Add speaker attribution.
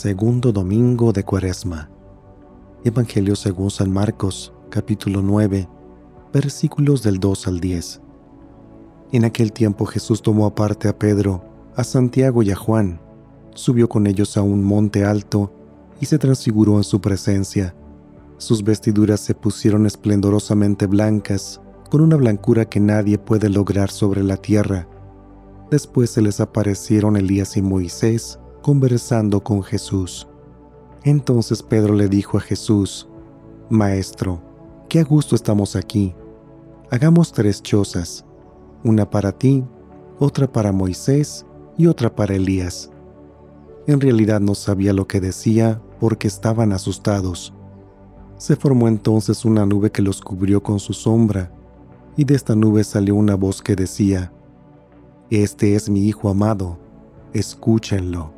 Speaker 1: Segundo domingo de Cuaresma. Evangelio según San Marcos, capítulo 9, versículos del 2 al 10. En aquel tiempo Jesús tomó aparte a Pedro, a Santiago y a Juan, subió con ellos a un monte alto y se transfiguró en su presencia. Sus vestiduras se pusieron esplendorosamente blancas, con una blancura que nadie puede lograr sobre la tierra. Después se les aparecieron Elías y Moisés, conversando con Jesús. Entonces Pedro le dijo a Jesús, Maestro, qué a gusto estamos aquí. Hagamos tres chozas, una para ti, otra para Moisés y otra para Elías. En realidad no sabía lo que decía porque estaban asustados. Se formó entonces una nube que los cubrió con su sombra, y de esta nube salió una voz que decía, Este es mi Hijo amado, escúchenlo.